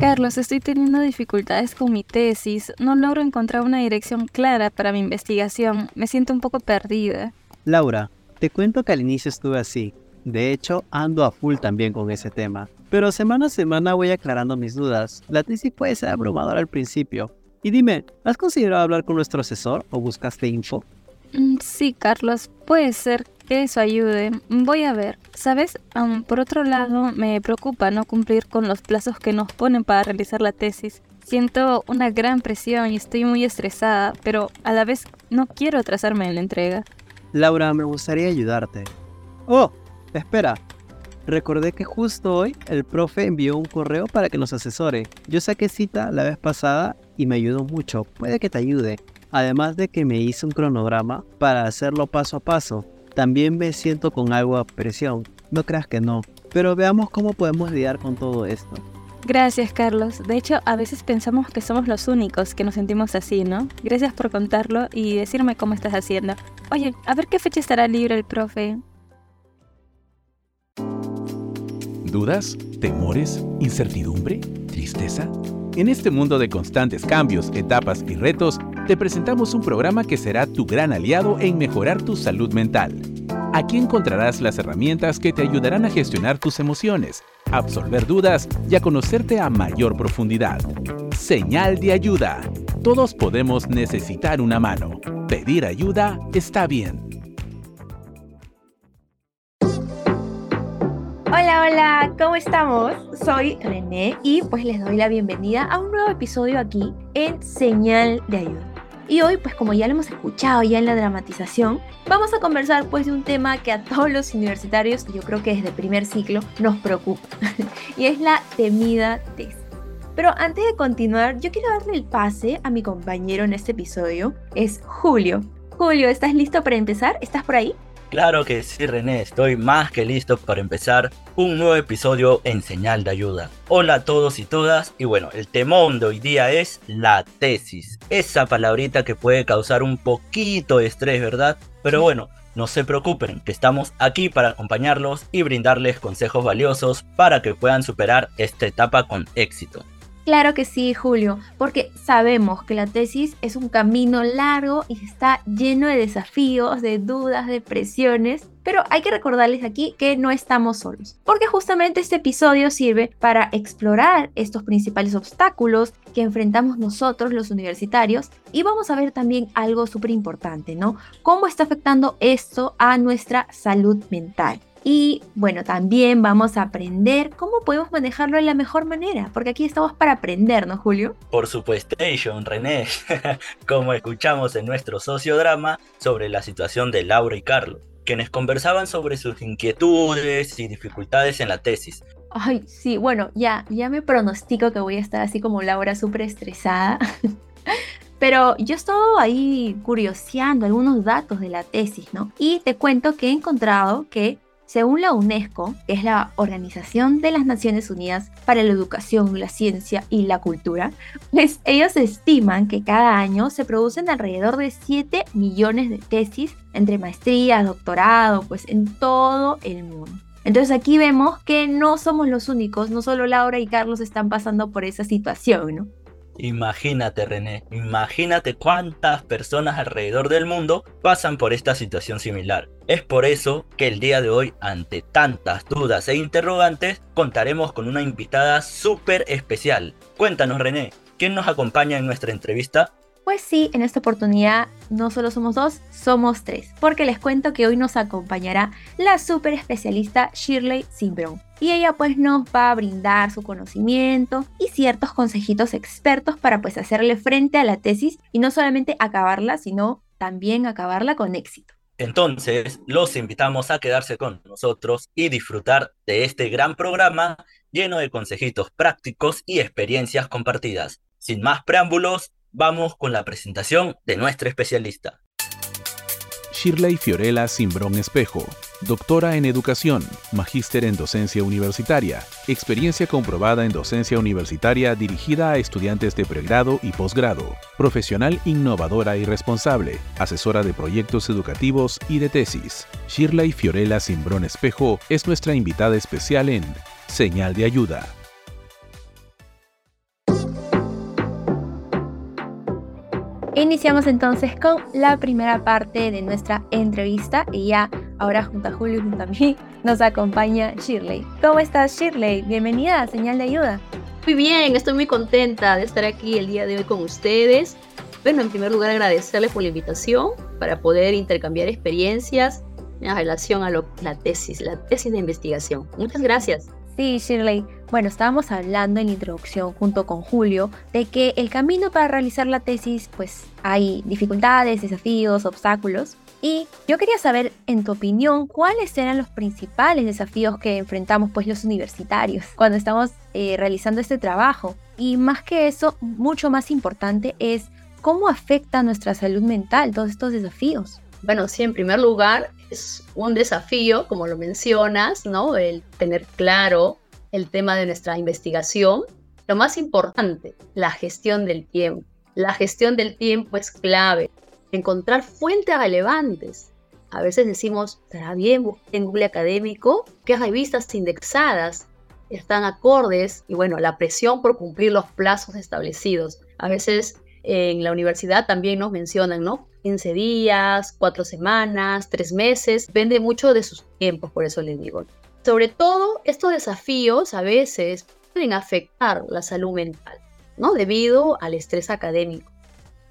Carlos, estoy teniendo dificultades con mi tesis. No logro encontrar una dirección clara para mi investigación. Me siento un poco perdida. Laura, te cuento que al inicio estuve así. De hecho, ando a full también con ese tema. Pero semana a semana voy aclarando mis dudas. La tesis puede ser abrumadora al principio. Y dime, ¿has considerado hablar con nuestro asesor o buscaste info? Mm, sí, Carlos, puede ser que eso ayude. Voy a ver. ¿Sabes? por otro lado, me preocupa no cumplir con los plazos que nos ponen para realizar la tesis. Siento una gran presión y estoy muy estresada, pero a la vez no quiero atrasarme en la entrega. Laura, me gustaría ayudarte. Oh, espera. Recordé que justo hoy el profe envió un correo para que nos asesore. Yo saqué cita la vez pasada y me ayudó mucho. Puede que te ayude. Además de que me hizo un cronograma para hacerlo paso a paso. También me siento con algo de presión. No creas que no. Pero veamos cómo podemos lidiar con todo esto. Gracias, Carlos. De hecho, a veces pensamos que somos los únicos que nos sentimos así, ¿no? Gracias por contarlo y decirme cómo estás haciendo. Oye, a ver qué fecha estará libre el profe. ¿Dudas? ¿Temores? ¿Incertidumbre? ¿Tristeza? En este mundo de constantes cambios, etapas y retos, te presentamos un programa que será tu gran aliado en mejorar tu salud mental. Aquí encontrarás las herramientas que te ayudarán a gestionar tus emociones, absolver dudas y a conocerte a mayor profundidad. Señal de ayuda. Todos podemos necesitar una mano. Pedir ayuda está bien. Hola, hola, ¿cómo estamos? Soy René y pues les doy la bienvenida a un nuevo episodio aquí en Señal de Ayuda. Y hoy, pues como ya lo hemos escuchado ya en la dramatización, vamos a conversar pues de un tema que a todos los universitarios, yo creo que desde primer ciclo, nos preocupa. y es la temida tesis. Pero antes de continuar, yo quiero darle el pase a mi compañero en este episodio, es Julio. Julio, ¿estás listo para empezar? ¿Estás por ahí? Claro que sí, René, estoy más que listo para empezar un nuevo episodio en Señal de Ayuda. Hola a todos y todas, y bueno, el temón de hoy día es la tesis. Esa palabrita que puede causar un poquito de estrés, ¿verdad? Pero bueno, no se preocupen, que estamos aquí para acompañarlos y brindarles consejos valiosos para que puedan superar esta etapa con éxito. Claro que sí, Julio, porque sabemos que la tesis es un camino largo y está lleno de desafíos, de dudas, de presiones, pero hay que recordarles aquí que no estamos solos, porque justamente este episodio sirve para explorar estos principales obstáculos que enfrentamos nosotros los universitarios y vamos a ver también algo súper importante, ¿no? ¿Cómo está afectando esto a nuestra salud mental? Y bueno, también vamos a aprender cómo podemos manejarlo de la mejor manera, porque aquí estamos para aprender, ¿no, Julio? Por supuesto, René, como escuchamos en nuestro sociodrama sobre la situación de Laura y Carlos, quienes conversaban sobre sus inquietudes y dificultades en la tesis. Ay, sí, bueno, ya, ya me pronostico que voy a estar así como Laura, súper estresada. Pero yo estoy ahí curioseando algunos datos de la tesis, ¿no? Y te cuento que he encontrado que según la UNESCO, que es la Organización de las Naciones Unidas para la Educación, la Ciencia y la Cultura, pues ellos estiman que cada año se producen alrededor de 7 millones de tesis entre maestría, doctorado, pues en todo el mundo. Entonces aquí vemos que no somos los únicos, no solo Laura y Carlos están pasando por esa situación, ¿no? Imagínate, René, imagínate cuántas personas alrededor del mundo pasan por esta situación similar. Es por eso que el día de hoy, ante tantas dudas e interrogantes, contaremos con una invitada súper especial. Cuéntanos, René, ¿quién nos acompaña en nuestra entrevista? Pues sí, en esta oportunidad no solo somos dos, somos tres, porque les cuento que hoy nos acompañará la súper especialista Shirley Simbron. Y ella pues nos va a brindar su conocimiento y ciertos consejitos expertos para pues hacerle frente a la tesis y no solamente acabarla, sino también acabarla con éxito. Entonces, los invitamos a quedarse con nosotros y disfrutar de este gran programa lleno de consejitos prácticos y experiencias compartidas. Sin más preámbulos, vamos con la presentación de nuestra especialista. Shirley Fiorella Simbrón Espejo, doctora en educación, magíster en docencia universitaria, experiencia comprobada en docencia universitaria dirigida a estudiantes de pregrado y posgrado, profesional innovadora y responsable, asesora de proyectos educativos y de tesis. Shirley Fiorella Simbrón Espejo es nuestra invitada especial en Señal de Ayuda. Iniciamos entonces con la primera parte de nuestra entrevista y ya ahora junto a Julio y junto a mí nos acompaña Shirley. ¿Cómo estás Shirley? Bienvenida a Señal de Ayuda. Muy bien, estoy muy contenta de estar aquí el día de hoy con ustedes. Bueno, en primer lugar agradecerles por la invitación para poder intercambiar experiencias en relación a la tesis, la tesis de investigación. Muchas gracias. Sí, Shirley. Bueno, estábamos hablando en la introducción junto con Julio de que el camino para realizar la tesis, pues hay dificultades, desafíos, obstáculos. Y yo quería saber, en tu opinión, cuáles eran los principales desafíos que enfrentamos pues los universitarios cuando estamos eh, realizando este trabajo. Y más que eso, mucho más importante es cómo afecta nuestra salud mental todos estos desafíos. Bueno, sí, en primer lugar, es un desafío, como lo mencionas, ¿no? El tener claro el tema de nuestra investigación. Lo más importante, la gestión del tiempo. La gestión del tiempo es clave. Encontrar fuentes relevantes. A veces decimos, ¿estará bien en Google Académico? ¿Qué revistas indexadas están acordes? Y bueno, la presión por cumplir los plazos establecidos. A veces en la universidad también nos mencionan, ¿no? 15 días, 4 semanas, 3 meses, depende mucho de sus tiempos, por eso les digo. Sobre todo, estos desafíos a veces pueden afectar la salud mental, ¿no? Debido al estrés académico.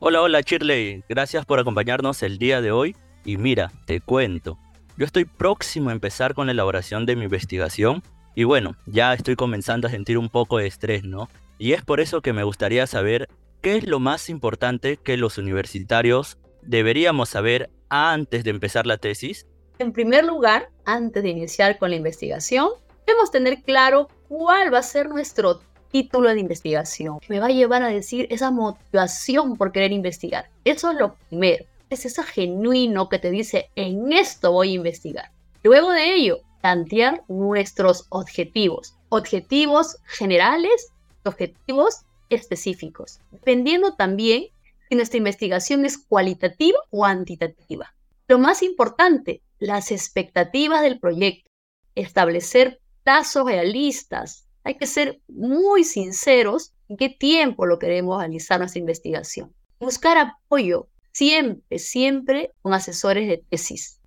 Hola, hola Shirley, gracias por acompañarnos el día de hoy. Y mira, te cuento, yo estoy próximo a empezar con la elaboración de mi investigación y bueno, ya estoy comenzando a sentir un poco de estrés, ¿no? Y es por eso que me gustaría saber qué es lo más importante que los universitarios deberíamos saber antes de empezar la tesis? En primer lugar, antes de iniciar con la investigación, debemos tener claro cuál va a ser nuestro título de investigación. Me va a llevar a decir esa motivación por querer investigar. Eso es lo primero. Es ese genuino que te dice, en esto voy a investigar. Luego de ello, plantear nuestros objetivos. Objetivos generales, objetivos específicos. Dependiendo también si nuestra investigación es cualitativa o cuantitativa. Lo más importante, las expectativas del proyecto. Establecer plazos realistas. Hay que ser muy sinceros en qué tiempo lo queremos realizar nuestra investigación. Buscar apoyo siempre, siempre con asesores de tesis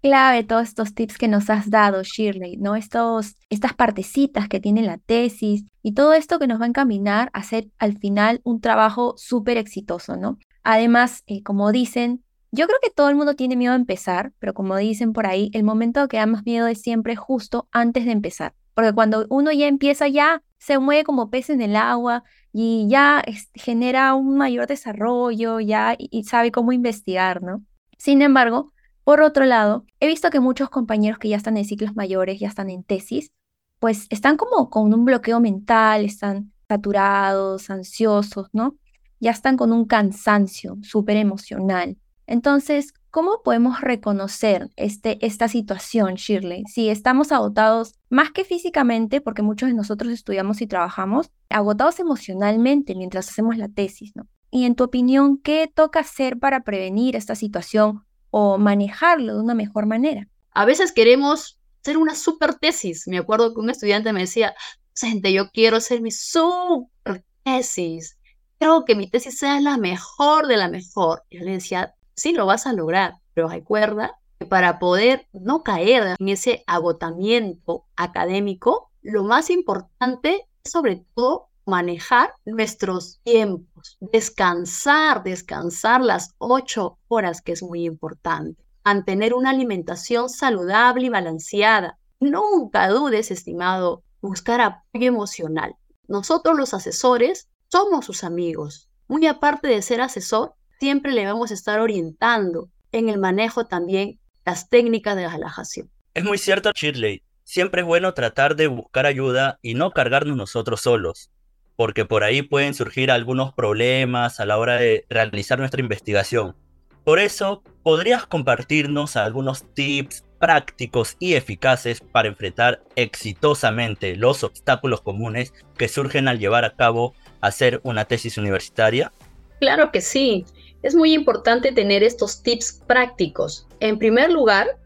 clave todos estos tips que nos has dado, Shirley, ¿no? Estos, estas partecitas que tiene la tesis y todo esto que nos va a encaminar a hacer al final un trabajo súper exitoso, ¿no? Además, eh, como dicen, yo creo que todo el mundo tiene miedo a empezar, pero como dicen por ahí, el momento que da más miedo es siempre justo antes de empezar. Porque cuando uno ya empieza, ya se mueve como pez en el agua y ya genera un mayor desarrollo, ya y sabe cómo investigar, ¿no? Sin embargo, por otro lado, he visto que muchos compañeros que ya están en ciclos mayores, ya están en tesis, pues están como con un bloqueo mental, están saturados, ansiosos, ¿no? Ya están con un cansancio súper emocional. Entonces, ¿cómo podemos reconocer este, esta situación, Shirley? Si estamos agotados más que físicamente, porque muchos de nosotros estudiamos y trabajamos, agotados emocionalmente mientras hacemos la tesis, ¿no? Y en tu opinión, ¿qué toca hacer para prevenir esta situación o manejarlo de una mejor manera. A veces queremos hacer una super tesis. Me acuerdo que un estudiante me decía, gente, yo quiero hacer mi super tesis. Creo que mi tesis sea la mejor de la mejor. Yo le decía, sí, lo vas a lograr, pero recuerda que para poder no caer en ese agotamiento académico, lo más importante es sobre todo manejar nuestros tiempos, descansar, descansar las ocho horas, que es muy importante, mantener una alimentación saludable y balanceada. Nunca dudes, estimado, buscar apoyo emocional. Nosotros los asesores somos sus amigos. Muy aparte de ser asesor, siempre le vamos a estar orientando en el manejo también las técnicas de relajación. Es muy cierto, Shirley. Siempre es bueno tratar de buscar ayuda y no cargarnos nosotros solos porque por ahí pueden surgir algunos problemas a la hora de realizar nuestra investigación. Por eso, ¿podrías compartirnos algunos tips prácticos y eficaces para enfrentar exitosamente los obstáculos comunes que surgen al llevar a cabo hacer una tesis universitaria? Claro que sí. Es muy importante tener estos tips prácticos. En primer lugar,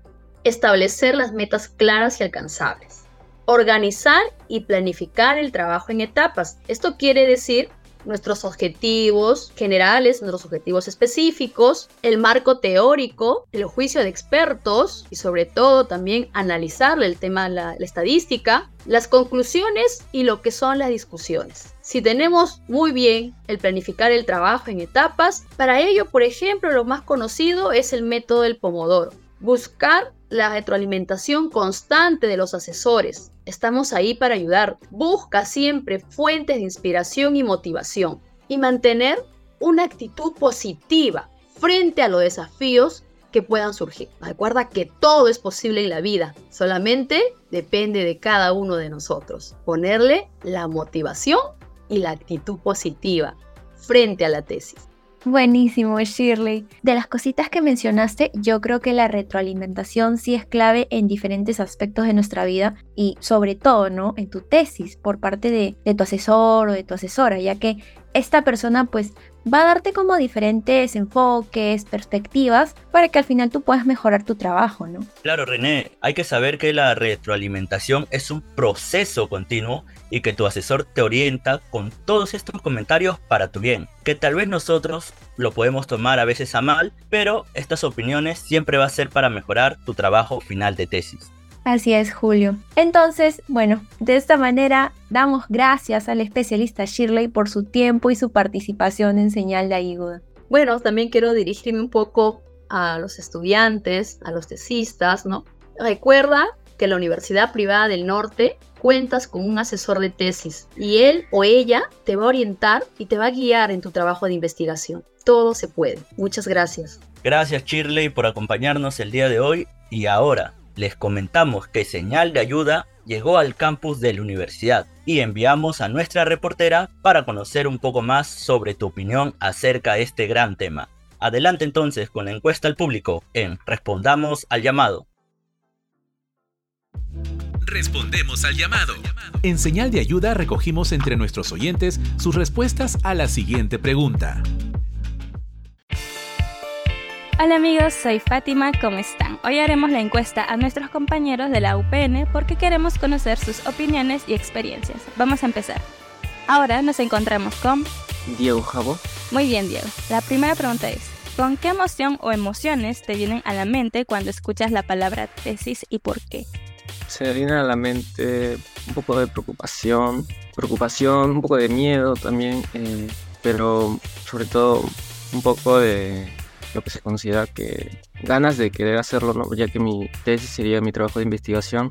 establecer las metas claras y alcanzables organizar y planificar el trabajo en etapas. Esto quiere decir nuestros objetivos generales, nuestros objetivos específicos, el marco teórico, el juicio de expertos y sobre todo también analizar el tema de la, la estadística, las conclusiones y lo que son las discusiones. Si tenemos muy bien el planificar el trabajo en etapas, para ello, por ejemplo, lo más conocido es el método del pomodoro. Buscar la retroalimentación constante de los asesores. Estamos ahí para ayudar. Busca siempre fuentes de inspiración y motivación y mantener una actitud positiva frente a los desafíos que puedan surgir. Recuerda que todo es posible en la vida, solamente depende de cada uno de nosotros. Ponerle la motivación y la actitud positiva frente a la tesis. Buenísimo, Shirley. De las cositas que mencionaste, yo creo que la retroalimentación sí es clave en diferentes aspectos de nuestra vida y sobre todo, ¿no? En tu tesis por parte de, de tu asesor o de tu asesora, ya que esta persona pues va a darte como diferentes enfoques, perspectivas, para que al final tú puedas mejorar tu trabajo, ¿no? Claro, René, hay que saber que la retroalimentación es un proceso continuo y que tu asesor te orienta con todos estos comentarios para tu bien, que tal vez nosotros lo podemos tomar a veces a mal, pero estas opiniones siempre va a ser para mejorar tu trabajo final de tesis. Así es, Julio. Entonces, bueno, de esta manera damos gracias al especialista Shirley por su tiempo y su participación en Señal de Ayuda. Bueno, también quiero dirigirme un poco a los estudiantes, a los tesistas, ¿no? Recuerda que la Universidad Privada del Norte cuentas con un asesor de tesis y él o ella te va a orientar y te va a guiar en tu trabajo de investigación. Todo se puede. Muchas gracias. Gracias Shirley por acompañarnos el día de hoy y ahora les comentamos que Señal de Ayuda llegó al campus de la universidad y enviamos a nuestra reportera para conocer un poco más sobre tu opinión acerca de este gran tema. Adelante entonces con la encuesta al público en Respondamos al llamado. Respondemos al llamado. En señal de ayuda recogimos entre nuestros oyentes sus respuestas a la siguiente pregunta. Hola amigos, soy Fátima, ¿cómo están? Hoy haremos la encuesta a nuestros compañeros de la UPN porque queremos conocer sus opiniones y experiencias. Vamos a empezar. Ahora nos encontramos con... Diego Jabo. Muy bien, Diego. La primera pregunta es, ¿con qué emoción o emociones te vienen a la mente cuando escuchas la palabra tesis y por qué? Se me viene a la mente un poco de preocupación, preocupación, un poco de miedo también, eh, pero sobre todo un poco de lo que se considera que ganas de querer hacerlo, ¿no? ya que mi tesis sería mi trabajo de investigación,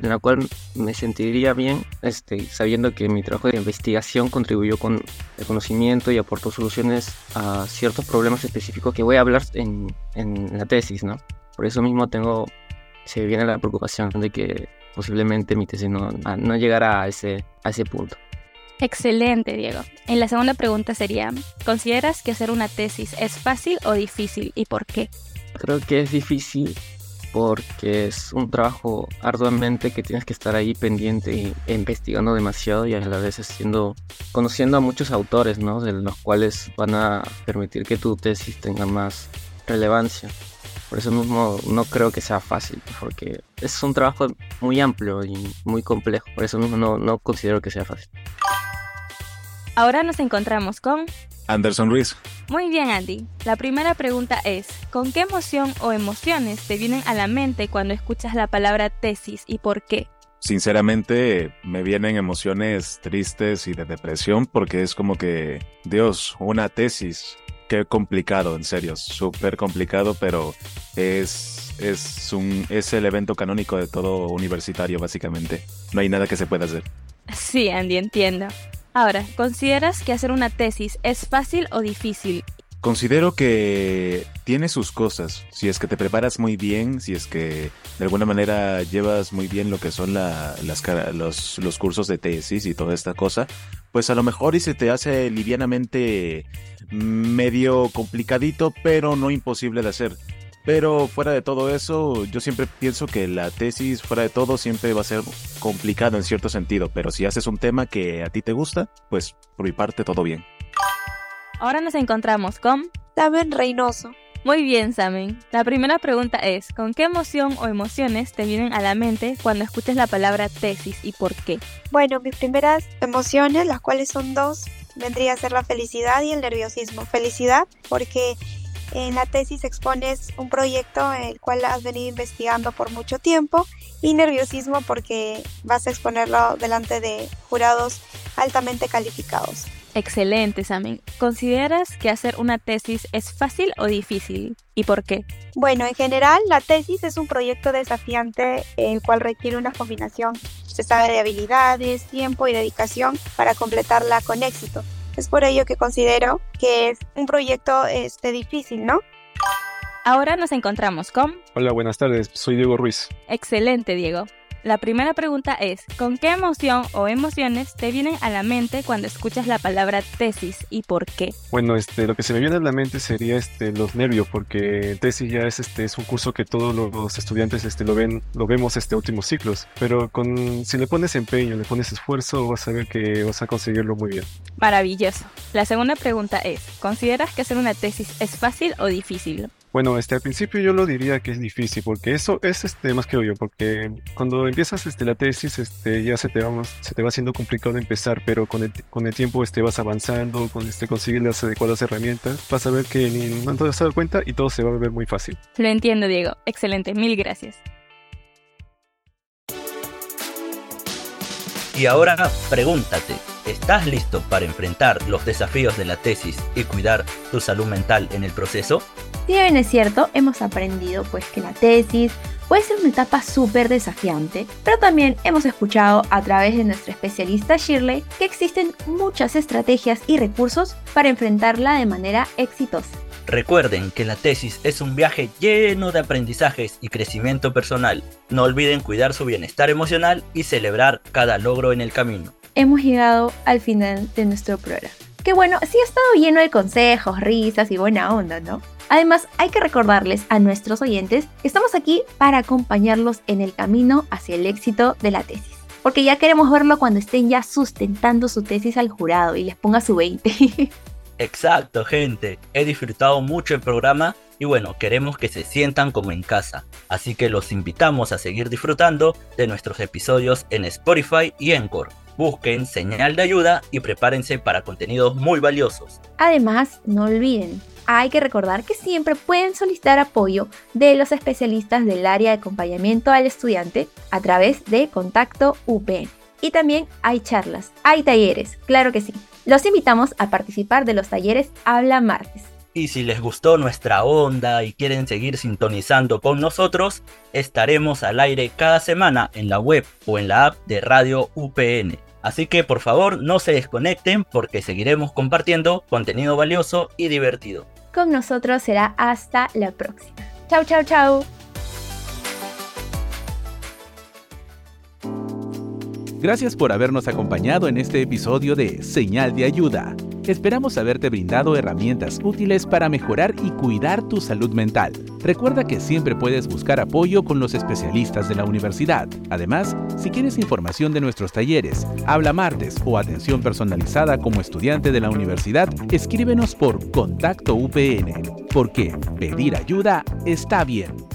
en la cual me sentiría bien este, sabiendo que mi trabajo de investigación contribuyó con el conocimiento y aportó soluciones a ciertos problemas específicos que voy a hablar en, en la tesis. ¿no? Por eso mismo tengo, se viene la preocupación de que posiblemente mi tesis no, no llegara a ese, a ese punto. Excelente, Diego. En la segunda pregunta sería, ¿consideras que hacer una tesis es fácil o difícil y por qué? Creo que es difícil porque es un trabajo arduamente que tienes que estar ahí pendiente e investigando demasiado y a la vez haciendo, conociendo a muchos autores, ¿no? De los cuales van a permitir que tu tesis tenga más relevancia. Por eso mismo no creo que sea fácil, porque es un trabajo muy amplio y muy complejo. Por eso mismo no, no considero que sea fácil. Ahora nos encontramos con Anderson Ruiz. Muy bien, Andy. La primera pregunta es, ¿con qué emoción o emociones te vienen a la mente cuando escuchas la palabra tesis y por qué? Sinceramente, me vienen emociones tristes y de depresión porque es como que, Dios, una tesis. Qué complicado, en serio, súper complicado, pero es, es, un, es el evento canónico de todo universitario, básicamente. No hay nada que se pueda hacer. Sí, Andy, entiendo. Ahora, ¿consideras que hacer una tesis es fácil o difícil? Considero que tiene sus cosas. Si es que te preparas muy bien, si es que de alguna manera llevas muy bien lo que son las, los, los cursos de tesis y toda esta cosa, pues a lo mejor y se te hace livianamente medio complicadito, pero no imposible de hacer. Pero fuera de todo eso, yo siempre pienso que la tesis, fuera de todo, siempre va a ser complicado en cierto sentido. Pero si haces un tema que a ti te gusta, pues por mi parte todo bien. Ahora nos encontramos con Samen Reynoso. Muy bien, Samen. La primera pregunta es, ¿con qué emoción o emociones te vienen a la mente cuando escuchas la palabra tesis y por qué? Bueno, mis primeras emociones, las cuales son dos, vendría a ser la felicidad y el nerviosismo. Felicidad porque en la tesis expones un proyecto el cual has venido investigando por mucho tiempo y nerviosismo porque vas a exponerlo delante de jurados altamente calificados. Excelente, Samin. ¿Consideras que hacer una tesis es fácil o difícil? ¿Y por qué? Bueno, en general, la tesis es un proyecto desafiante el cual requiere una combinación, se sabe, de habilidades, tiempo y dedicación para completarla con éxito. Es por ello que considero que es un proyecto este, difícil, ¿no? Ahora nos encontramos con... Hola, buenas tardes, soy Diego Ruiz. Excelente, Diego. La primera pregunta es, ¿con qué emoción o emociones te vienen a la mente cuando escuchas la palabra tesis y por qué? Bueno, este, lo que se me viene a la mente sería este, los nervios, porque tesis ya es, este, es un curso que todos los estudiantes este, lo, ven, lo vemos este, últimos ciclos, pero con, si le pones empeño, le pones esfuerzo, vas a ver que vas a conseguirlo muy bien. Maravilloso. La segunda pregunta es, ¿consideras que hacer una tesis es fácil o difícil? Bueno, este, al principio yo lo diría que es difícil, porque eso es este, más que obvio, porque cuando empiezas este, la tesis este, ya se te, va, se te va haciendo complicado empezar, pero con el, con el tiempo este, vas avanzando, con este, conseguir las adecuadas herramientas, vas a ver que ni no te has dado cuenta y todo se va a ver muy fácil. Lo entiendo, Diego. Excelente, mil gracias. Y ahora pregúntate, ¿estás listo para enfrentar los desafíos de la tesis y cuidar tu salud mental en el proceso? Si bien es cierto, hemos aprendido pues que la tesis puede ser una etapa súper desafiante, pero también hemos escuchado a través de nuestra especialista Shirley que existen muchas estrategias y recursos para enfrentarla de manera exitosa. Recuerden que la tesis es un viaje lleno de aprendizajes y crecimiento personal. No olviden cuidar su bienestar emocional y celebrar cada logro en el camino. Hemos llegado al final de nuestro programa. Que bueno, sí ha estado lleno de consejos, risas y buena onda, ¿no? Además, hay que recordarles a nuestros oyentes que estamos aquí para acompañarlos en el camino hacia el éxito de la tesis. Porque ya queremos verlo cuando estén ya sustentando su tesis al jurado y les ponga su 20. Exacto, gente. He disfrutado mucho el programa y bueno, queremos que se sientan como en casa. Así que los invitamos a seguir disfrutando de nuestros episodios en Spotify y Encore. Busquen señal de ayuda y prepárense para contenidos muy valiosos. Además, no olviden, hay que recordar que siempre pueden solicitar apoyo de los especialistas del área de acompañamiento al estudiante a través de Contacto UPN. Y también hay charlas, hay talleres, claro que sí. Los invitamos a participar de los talleres Habla Martes. Y si les gustó nuestra onda y quieren seguir sintonizando con nosotros, estaremos al aire cada semana en la web o en la app de Radio UPN. Así que por favor no se desconecten porque seguiremos compartiendo contenido valioso y divertido. Con nosotros será hasta la próxima. Chau, chau, chau. Gracias por habernos acompañado en este episodio de Señal de Ayuda. Esperamos haberte brindado herramientas útiles para mejorar y cuidar tu salud mental. Recuerda que siempre puedes buscar apoyo con los especialistas de la universidad. Además, si quieres información de nuestros talleres, habla martes o atención personalizada como estudiante de la universidad, escríbenos por Contacto UPN, porque pedir ayuda está bien.